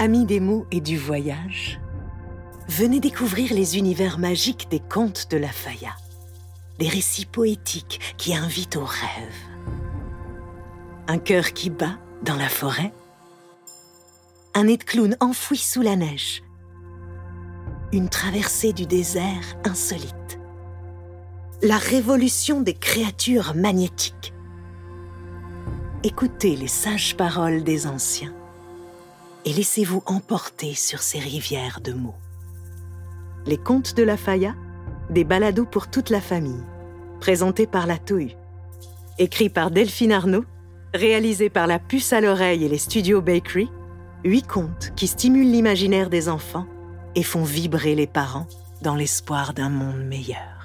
Amis des mots et du voyage, venez découvrir les univers magiques des contes de la Faya, des récits poétiques qui invitent au rêve. Un cœur qui bat dans la forêt, un nid de clown enfoui sous la neige, une traversée du désert insolite, la révolution des créatures magnétiques. Écoutez les sages paroles des anciens et laissez-vous emporter sur ces rivières de mots. Les contes de la Faya, des balados pour toute la famille, présentés par la Touille. Écrit par Delphine Arnaud, réalisé par la puce à l'oreille et les studios Bakery, huit contes qui stimulent l'imaginaire des enfants et font vibrer les parents dans l'espoir d'un monde meilleur.